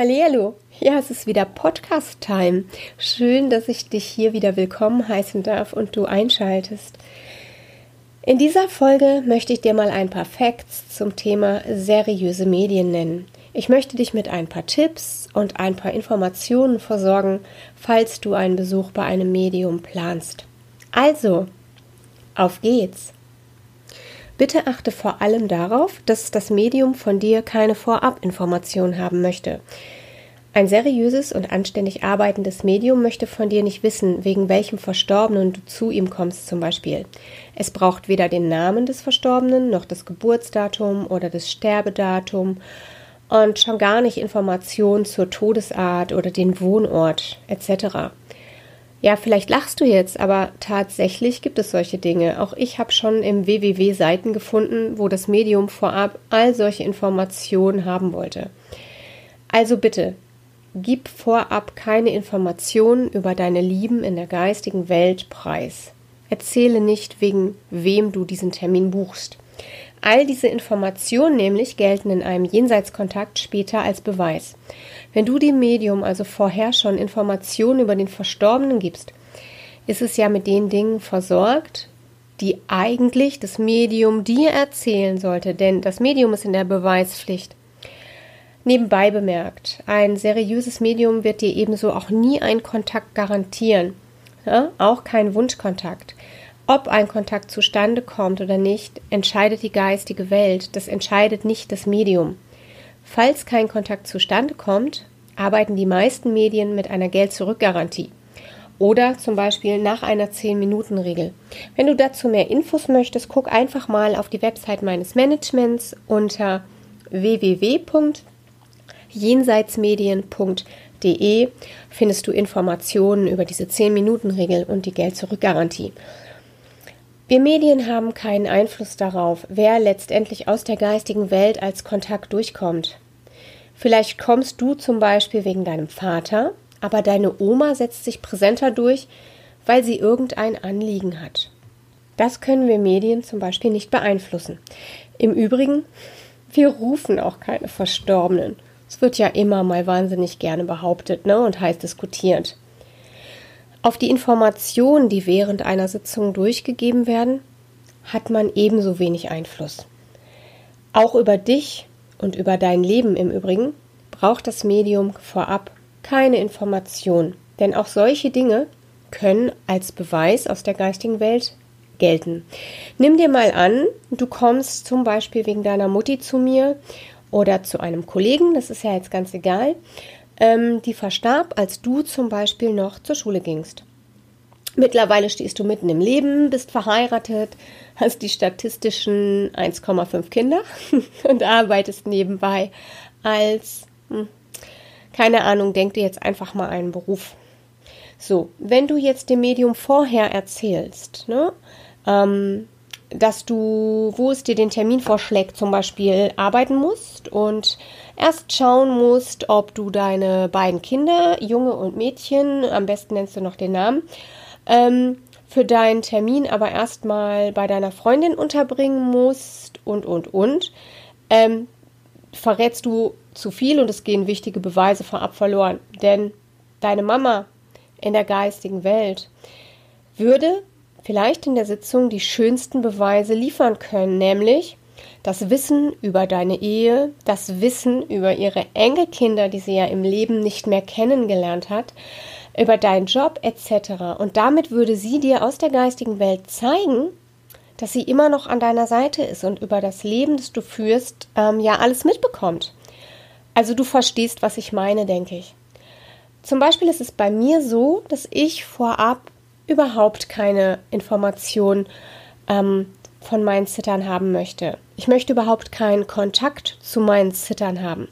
Hallo, ja, es ist wieder Podcast-Time. Schön, dass ich dich hier wieder willkommen heißen darf und du einschaltest. In dieser Folge möchte ich dir mal ein paar Facts zum Thema seriöse Medien nennen. Ich möchte dich mit ein paar Tipps und ein paar Informationen versorgen, falls du einen Besuch bei einem Medium planst. Also, auf geht's! Bitte achte vor allem darauf, dass das Medium von dir keine Vorabinformation haben möchte. Ein seriöses und anständig arbeitendes Medium möchte von dir nicht wissen, wegen welchem Verstorbenen du zu ihm kommst zum Beispiel. Es braucht weder den Namen des Verstorbenen noch das Geburtsdatum oder das Sterbedatum und schon gar nicht Informationen zur Todesart oder den Wohnort etc. Ja, vielleicht lachst du jetzt, aber tatsächlich gibt es solche Dinge. Auch ich habe schon im www Seiten gefunden, wo das Medium vorab all solche Informationen haben wollte. Also bitte, gib vorab keine Informationen über deine Lieben in der geistigen Welt preis. Erzähle nicht, wegen wem du diesen Termin buchst. All diese Informationen nämlich gelten in einem Jenseitskontakt später als Beweis. Wenn du dem Medium also vorher schon Informationen über den Verstorbenen gibst, ist es ja mit den Dingen versorgt, die eigentlich das Medium dir erzählen sollte, denn das Medium ist in der Beweispflicht. Nebenbei bemerkt, ein seriöses Medium wird dir ebenso auch nie einen Kontakt garantieren, ja, auch kein Wunschkontakt. Ob ein Kontakt zustande kommt oder nicht, entscheidet die geistige Welt, das entscheidet nicht das Medium. Falls kein Kontakt zustande kommt, arbeiten die meisten Medien mit einer Geld-Zurück-Garantie oder zum Beispiel nach einer 10-Minuten-Regel. Wenn du dazu mehr Infos möchtest, guck einfach mal auf die Website meines Managements unter www.jenseitsmedien.de findest du Informationen über diese 10-Minuten-Regel und die Geld-Zurück-Garantie. Wir Medien haben keinen Einfluss darauf, wer letztendlich aus der geistigen Welt als Kontakt durchkommt. Vielleicht kommst du zum Beispiel wegen deinem Vater, aber deine Oma setzt sich präsenter durch, weil sie irgendein Anliegen hat. Das können wir Medien zum Beispiel nicht beeinflussen. Im Übrigen, wir rufen auch keine Verstorbenen. Es wird ja immer mal wahnsinnig gerne behauptet ne, und heiß diskutiert. Auf die Informationen, die während einer Sitzung durchgegeben werden, hat man ebenso wenig Einfluss. Auch über dich und über dein Leben im Übrigen braucht das Medium vorab keine Information, denn auch solche Dinge können als Beweis aus der geistigen Welt gelten. Nimm dir mal an, du kommst zum Beispiel wegen deiner Mutti zu mir oder zu einem Kollegen, das ist ja jetzt ganz egal, ähm, die verstarb, als du zum Beispiel noch zur Schule gingst. Mittlerweile stehst du mitten im Leben, bist verheiratet, hast die statistischen 1,5 Kinder und arbeitest nebenbei als, hm, keine Ahnung, denk dir jetzt einfach mal einen Beruf. So, wenn du jetzt dem Medium vorher erzählst, ne, ähm, dass du, wo es dir den Termin vorschlägt, zum Beispiel arbeiten musst und erst schauen musst, ob du deine beiden Kinder, Junge und Mädchen, am besten nennst du noch den Namen, ähm, für deinen Termin aber erstmal bei deiner Freundin unterbringen musst und, und, und, ähm, verrätst du zu viel und es gehen wichtige Beweise vorab verloren. Denn deine Mama in der geistigen Welt würde vielleicht in der Sitzung die schönsten Beweise liefern können, nämlich das Wissen über deine Ehe, das Wissen über ihre Enkelkinder, die sie ja im Leben nicht mehr kennengelernt hat, über deinen Job etc. Und damit würde sie dir aus der geistigen Welt zeigen, dass sie immer noch an deiner Seite ist und über das Leben, das du führst, ähm, ja alles mitbekommt. Also du verstehst, was ich meine, denke ich. Zum Beispiel ist es bei mir so, dass ich vorab überhaupt keine Information ähm, von meinen Zittern haben möchte. Ich möchte überhaupt keinen Kontakt zu meinen Zittern haben.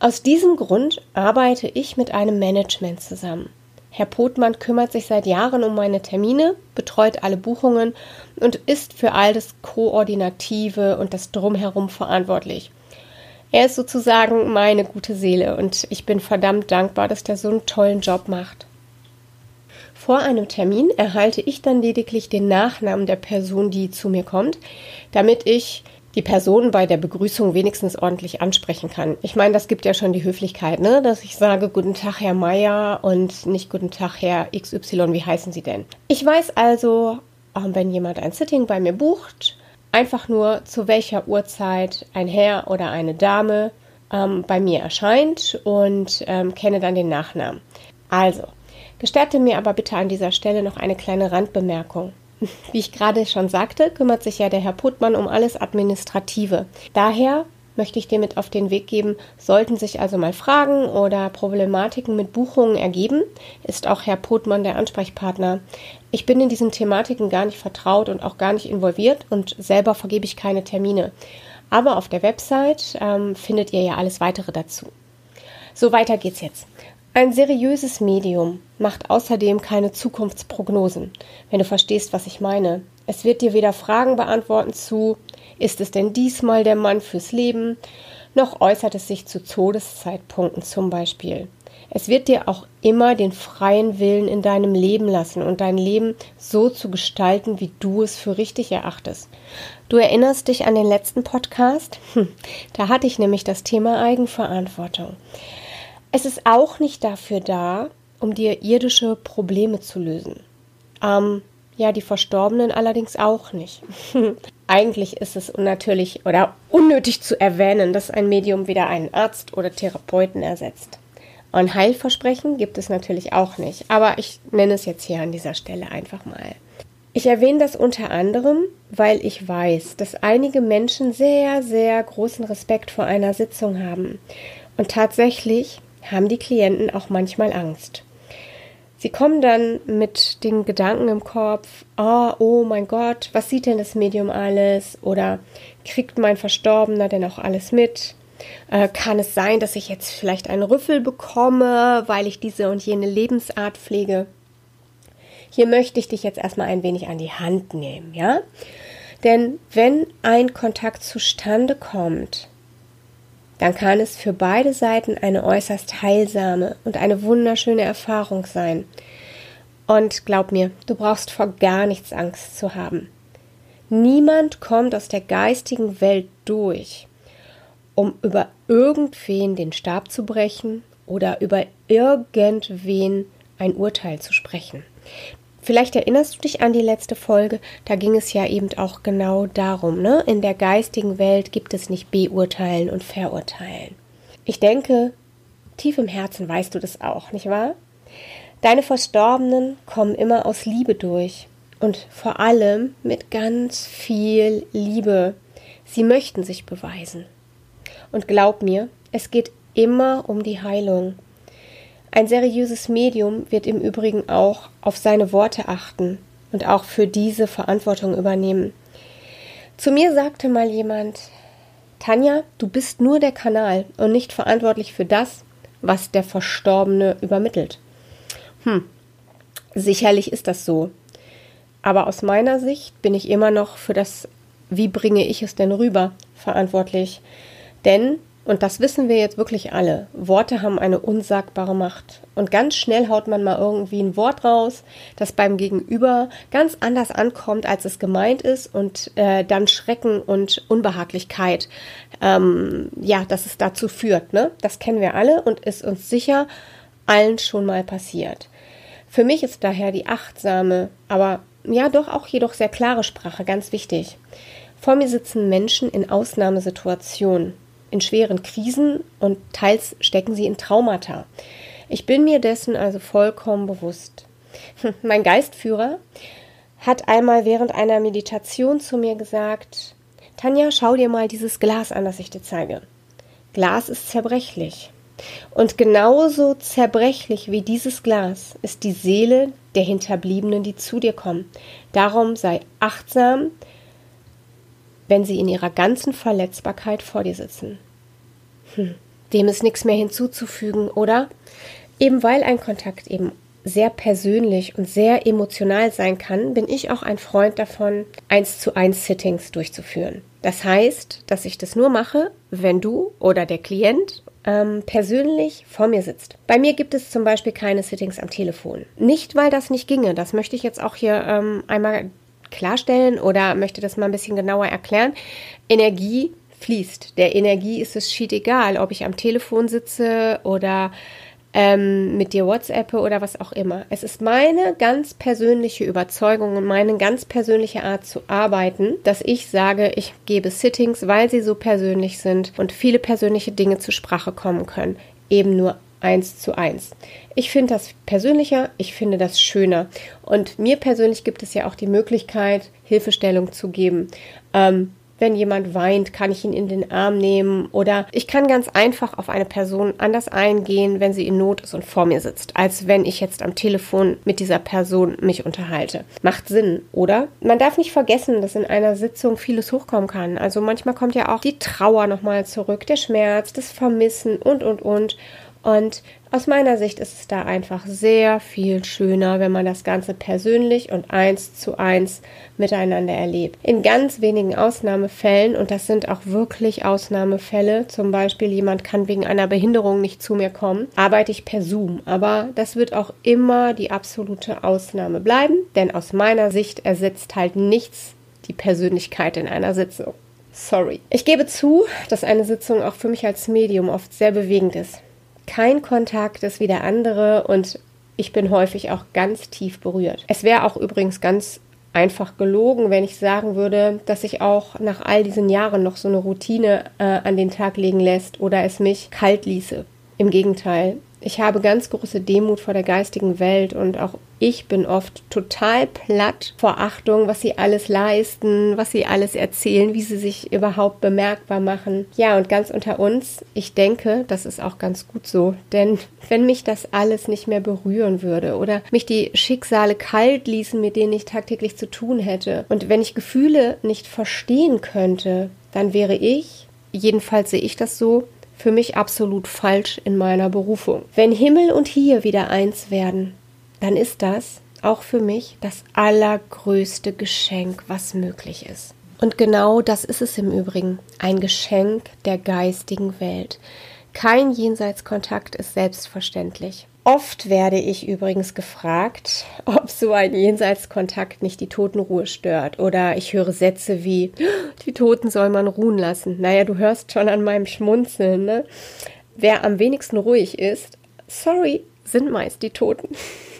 Aus diesem Grund arbeite ich mit einem Management zusammen. Herr Potmann kümmert sich seit Jahren um meine Termine, betreut alle Buchungen und ist für all das Koordinative und das Drumherum verantwortlich. Er ist sozusagen meine gute Seele und ich bin verdammt dankbar, dass der so einen tollen Job macht. Vor einem Termin erhalte ich dann lediglich den Nachnamen der Person, die zu mir kommt, damit ich die Person bei der Begrüßung wenigstens ordentlich ansprechen kann. Ich meine, das gibt ja schon die Höflichkeit, ne? dass ich sage Guten Tag, Herr Meier und nicht Guten Tag, Herr XY, wie heißen Sie denn? Ich weiß also, ähm, wenn jemand ein Sitting bei mir bucht, einfach nur zu welcher Uhrzeit ein Herr oder eine Dame ähm, bei mir erscheint und ähm, kenne dann den Nachnamen. Also, gestatte mir aber bitte an dieser Stelle noch eine kleine Randbemerkung. Wie ich gerade schon sagte, kümmert sich ja der Herr Puttmann um alles Administrative. Daher möchte ich dir mit auf den Weg geben, sollten sich also mal Fragen oder Problematiken mit Buchungen ergeben, ist auch Herr Puttmann der Ansprechpartner. Ich bin in diesen Thematiken gar nicht vertraut und auch gar nicht involviert und selber vergebe ich keine Termine. Aber auf der Website ähm, findet ihr ja alles weitere dazu. So weiter geht's jetzt. Ein seriöses Medium macht außerdem keine Zukunftsprognosen, wenn du verstehst, was ich meine. Es wird dir weder Fragen beantworten zu, ist es denn diesmal der Mann fürs Leben, noch äußert es sich zu Todeszeitpunkten zum Beispiel. Es wird dir auch immer den freien Willen in deinem Leben lassen und dein Leben so zu gestalten, wie du es für richtig erachtest. Du erinnerst dich an den letzten Podcast? Hm, da hatte ich nämlich das Thema Eigenverantwortung. Es ist auch nicht dafür da, um dir irdische Probleme zu lösen. Ähm, ja, die Verstorbenen allerdings auch nicht. Eigentlich ist es unnatürlich oder unnötig zu erwähnen, dass ein Medium weder einen Arzt oder Therapeuten ersetzt. Ein Heilversprechen gibt es natürlich auch nicht, aber ich nenne es jetzt hier an dieser Stelle einfach mal. Ich erwähne das unter anderem, weil ich weiß, dass einige Menschen sehr, sehr großen Respekt vor einer Sitzung haben. Und tatsächlich haben die Klienten auch manchmal Angst. Sie kommen dann mit den Gedanken im Kopf, oh, oh mein Gott, was sieht denn das Medium alles? Oder kriegt mein Verstorbener denn auch alles mit? Äh, kann es sein, dass ich jetzt vielleicht einen Rüffel bekomme, weil ich diese und jene Lebensart pflege? Hier möchte ich dich jetzt erstmal ein wenig an die Hand nehmen, ja? Denn wenn ein Kontakt zustande kommt, dann kann es für beide Seiten eine äußerst heilsame und eine wunderschöne Erfahrung sein. Und glaub mir, du brauchst vor gar nichts Angst zu haben. Niemand kommt aus der geistigen Welt durch, um über irgendwen den Stab zu brechen oder über irgendwen ein Urteil zu sprechen. Vielleicht erinnerst du dich an die letzte Folge, da ging es ja eben auch genau darum, ne? In der geistigen Welt gibt es nicht beurteilen und verurteilen. Ich denke, tief im Herzen weißt du das auch, nicht wahr? Deine Verstorbenen kommen immer aus Liebe durch und vor allem mit ganz viel Liebe. Sie möchten sich beweisen. Und glaub mir, es geht immer um die Heilung. Ein seriöses Medium wird im Übrigen auch auf seine Worte achten und auch für diese Verantwortung übernehmen. Zu mir sagte mal jemand, Tanja, du bist nur der Kanal und nicht verantwortlich für das, was der Verstorbene übermittelt. Hm, sicherlich ist das so. Aber aus meiner Sicht bin ich immer noch für das, wie bringe ich es denn rüber, verantwortlich. Denn und das wissen wir jetzt wirklich alle. Worte haben eine unsagbare Macht. Und ganz schnell haut man mal irgendwie ein Wort raus, das beim Gegenüber ganz anders ankommt, als es gemeint ist und äh, dann Schrecken und Unbehaglichkeit, ähm, ja, dass es dazu führt. Ne? Das kennen wir alle und ist uns sicher allen schon mal passiert. Für mich ist daher die achtsame, aber ja doch auch jedoch sehr klare Sprache ganz wichtig. Vor mir sitzen Menschen in Ausnahmesituationen in schweren Krisen und teils stecken sie in Traumata. Ich bin mir dessen also vollkommen bewusst. Mein Geistführer hat einmal während einer Meditation zu mir gesagt, Tanja, schau dir mal dieses Glas an, das ich dir zeige. Glas ist zerbrechlich. Und genauso zerbrechlich wie dieses Glas ist die Seele der Hinterbliebenen, die zu dir kommen. Darum sei achtsam, wenn sie in ihrer ganzen Verletzbarkeit vor dir sitzen. Hm. Dem ist nichts mehr hinzuzufügen, oder? Eben weil ein Kontakt eben sehr persönlich und sehr emotional sein kann, bin ich auch ein Freund davon, eins zu eins Sittings durchzuführen. Das heißt, dass ich das nur mache, wenn du oder der Klient ähm, persönlich vor mir sitzt. Bei mir gibt es zum Beispiel keine Sittings am Telefon. Nicht, weil das nicht ginge. Das möchte ich jetzt auch hier ähm, einmal klarstellen oder möchte das mal ein bisschen genauer erklären. Energie fließt. Der Energie ist es schied egal, ob ich am Telefon sitze oder ähm, mit dir WhatsApp oder was auch immer. Es ist meine ganz persönliche Überzeugung und meine ganz persönliche Art zu arbeiten, dass ich sage, ich gebe Sittings, weil sie so persönlich sind und viele persönliche Dinge zur Sprache kommen können. Eben nur eins zu eins. Ich finde das persönlicher, ich finde das schöner. Und mir persönlich gibt es ja auch die Möglichkeit, Hilfestellung zu geben. Ähm, wenn jemand weint, kann ich ihn in den Arm nehmen oder ich kann ganz einfach auf eine Person anders eingehen, wenn sie in Not ist und vor mir sitzt, als wenn ich jetzt am Telefon mit dieser Person mich unterhalte. Macht Sinn, oder? Man darf nicht vergessen, dass in einer Sitzung vieles hochkommen kann. Also manchmal kommt ja auch die Trauer nochmal zurück, der Schmerz, das Vermissen und, und, und. Und aus meiner Sicht ist es da einfach sehr viel schöner, wenn man das Ganze persönlich und eins zu eins miteinander erlebt. In ganz wenigen Ausnahmefällen, und das sind auch wirklich Ausnahmefälle, zum Beispiel jemand kann wegen einer Behinderung nicht zu mir kommen, arbeite ich per Zoom. Aber das wird auch immer die absolute Ausnahme bleiben, denn aus meiner Sicht ersetzt halt nichts die Persönlichkeit in einer Sitzung. Sorry. Ich gebe zu, dass eine Sitzung auch für mich als Medium oft sehr bewegend ist kein Kontakt ist wie der andere und ich bin häufig auch ganz tief berührt. Es wäre auch übrigens ganz einfach gelogen, wenn ich sagen würde, dass sich auch nach all diesen Jahren noch so eine Routine äh, an den Tag legen lässt oder es mich kalt ließe. Im Gegenteil, ich habe ganz große Demut vor der geistigen Welt und auch ich bin oft total platt vor Achtung, was sie alles leisten, was sie alles erzählen, wie sie sich überhaupt bemerkbar machen. Ja, und ganz unter uns, ich denke, das ist auch ganz gut so, denn wenn mich das alles nicht mehr berühren würde oder mich die Schicksale kalt ließen, mit denen ich tagtäglich zu tun hätte und wenn ich Gefühle nicht verstehen könnte, dann wäre ich, jedenfalls sehe ich das so, für mich absolut falsch in meiner Berufung. Wenn Himmel und hier wieder eins werden, dann ist das auch für mich das allergrößte Geschenk, was möglich ist. Und genau das ist es im Übrigen, ein Geschenk der geistigen Welt. Kein Jenseitskontakt ist selbstverständlich. Oft werde ich übrigens gefragt, ob so ein Jenseitskontakt nicht die Totenruhe stört. Oder ich höre Sätze wie, die Toten soll man ruhen lassen. Naja, du hörst schon an meinem Schmunzeln, ne? Wer am wenigsten ruhig ist, sorry, sind meist die Toten.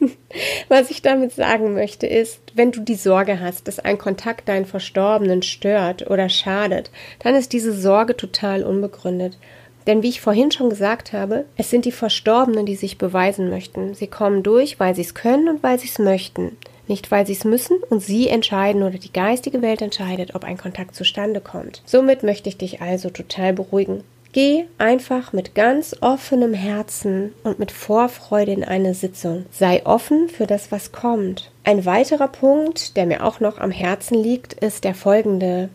Was ich damit sagen möchte, ist, wenn du die Sorge hast, dass ein Kontakt deinen Verstorbenen stört oder schadet, dann ist diese Sorge total unbegründet. Denn wie ich vorhin schon gesagt habe, es sind die Verstorbenen, die sich beweisen möchten. Sie kommen durch, weil sie es können und weil sie es möchten. Nicht, weil sie es müssen und sie entscheiden oder die geistige Welt entscheidet, ob ein Kontakt zustande kommt. Somit möchte ich dich also total beruhigen. Geh einfach mit ganz offenem Herzen und mit Vorfreude in eine Sitzung. Sei offen für das, was kommt. Ein weiterer Punkt, der mir auch noch am Herzen liegt, ist der folgende.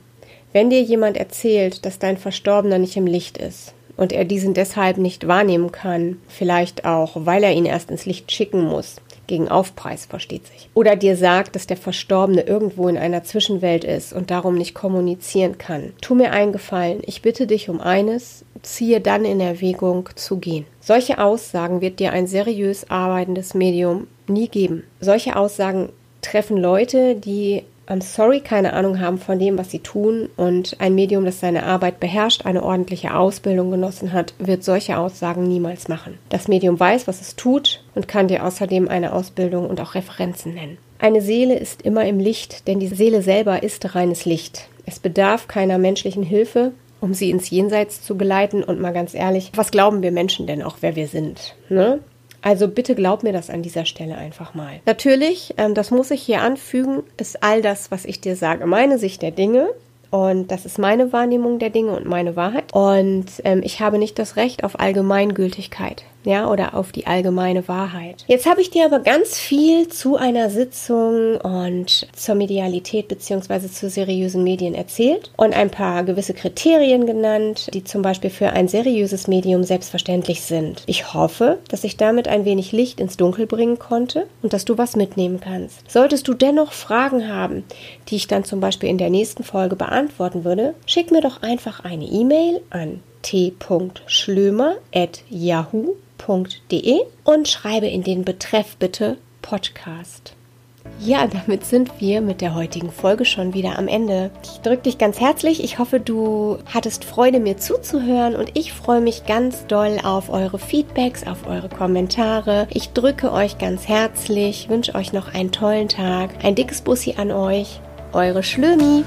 Wenn dir jemand erzählt, dass dein Verstorbener nicht im Licht ist, und er diesen deshalb nicht wahrnehmen kann, vielleicht auch, weil er ihn erst ins Licht schicken muss. Gegen Aufpreis versteht sich. Oder dir sagt, dass der Verstorbene irgendwo in einer Zwischenwelt ist und darum nicht kommunizieren kann. Tu mir einen Gefallen. Ich bitte dich um eines, ziehe dann in Erwägung zu gehen. Solche Aussagen wird dir ein seriös arbeitendes Medium nie geben. Solche Aussagen treffen Leute, die I'm sorry, keine Ahnung haben von dem, was sie tun. Und ein Medium, das seine Arbeit beherrscht, eine ordentliche Ausbildung genossen hat, wird solche Aussagen niemals machen. Das Medium weiß, was es tut und kann dir außerdem eine Ausbildung und auch Referenzen nennen. Eine Seele ist immer im Licht, denn die Seele selber ist reines Licht. Es bedarf keiner menschlichen Hilfe, um sie ins Jenseits zu geleiten. Und mal ganz ehrlich, was glauben wir Menschen denn auch, wer wir sind? Ne? Also bitte glaub mir das an dieser Stelle einfach mal. Natürlich, ähm, das muss ich hier anfügen, ist all das, was ich dir sage, meine Sicht der Dinge. Und das ist meine Wahrnehmung der Dinge und meine Wahrheit. und ähm, ich habe nicht das Recht auf Allgemeingültigkeit ja, oder auf die allgemeine Wahrheit. Jetzt habe ich dir aber ganz viel zu einer Sitzung und zur Medialität bzw. zu seriösen Medien erzählt und ein paar gewisse Kriterien genannt, die zum Beispiel für ein seriöses Medium selbstverständlich sind. Ich hoffe, dass ich damit ein wenig Licht ins Dunkel bringen konnte und dass du was mitnehmen kannst. Solltest du dennoch Fragen haben, die ich dann zum Beispiel in der nächsten Folge beantworten würde, schick mir doch einfach eine E-Mail an t.schlömer.yahoo www.podcast.de und schreibe in den Betreff bitte Podcast. Ja, damit sind wir mit der heutigen Folge schon wieder am Ende. Ich drücke dich ganz herzlich. Ich hoffe, du hattest Freude, mir zuzuhören und ich freue mich ganz doll auf eure Feedbacks, auf eure Kommentare. Ich drücke euch ganz herzlich, wünsche euch noch einen tollen Tag. Ein dickes Bussi an euch. Eure Schlömi.